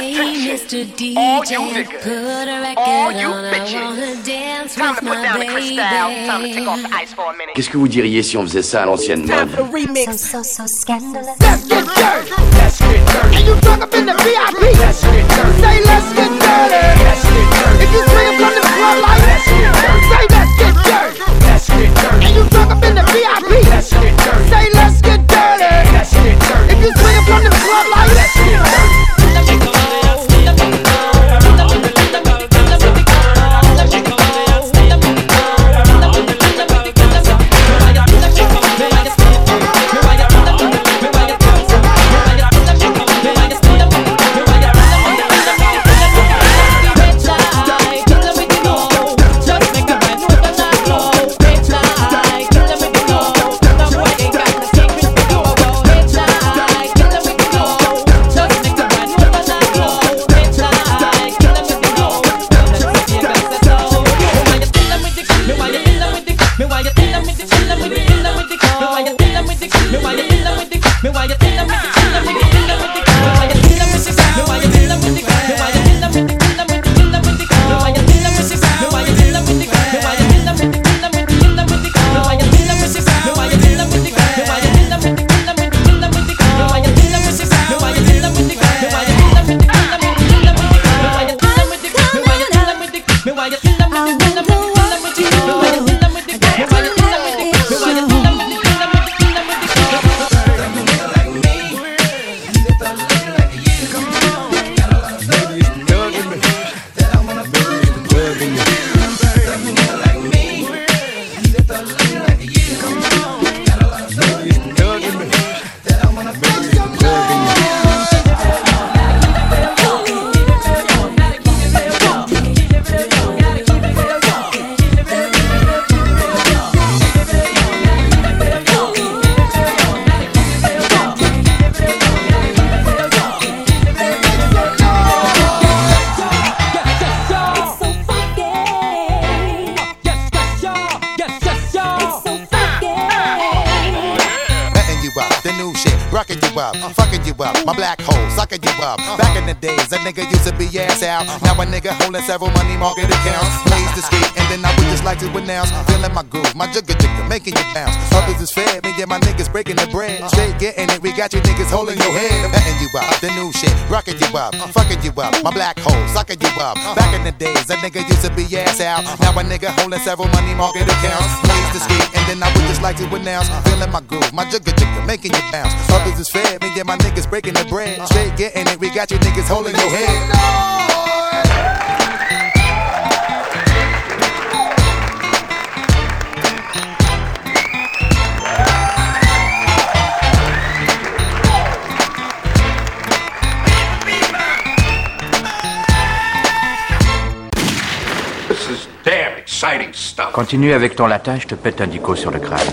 DJ, Time to put down the crystal. Time to take off baby. the ice for a minute. Qu'est-ce que vous diriez si on faisait ça à l'ancienne mode? So, remix. so, so scandalous. Let's get dirty. Let's get dirty. It's up, fucking you up, my black hole, sucking you up. Back in the days, a nigga used to be ass out. Now a nigga holding several money market accounts. Plays the street, and then I would just like to announce, feeling my groove, my jigger jigger, making you bounce. Others is fed, me and my niggas breaking the bread. Straight getting it, we got you niggas holding your head. Betting you up, the new shit, rocking you up, fucking you up, my black hole, sucking you up. Back in the days, a nigga used to be ass out. Now a nigga holding several money market accounts. Plays the street, then I would just like to announce, feeling my groove, my jigger jigger, making you bounce. Others is fed, me and my niggas breaking the bread. Uh. Straight getting it, we got you niggas holding your head. This is damn exciting stuff. Continue avec ton latin, je te pète un dico sur le crâne.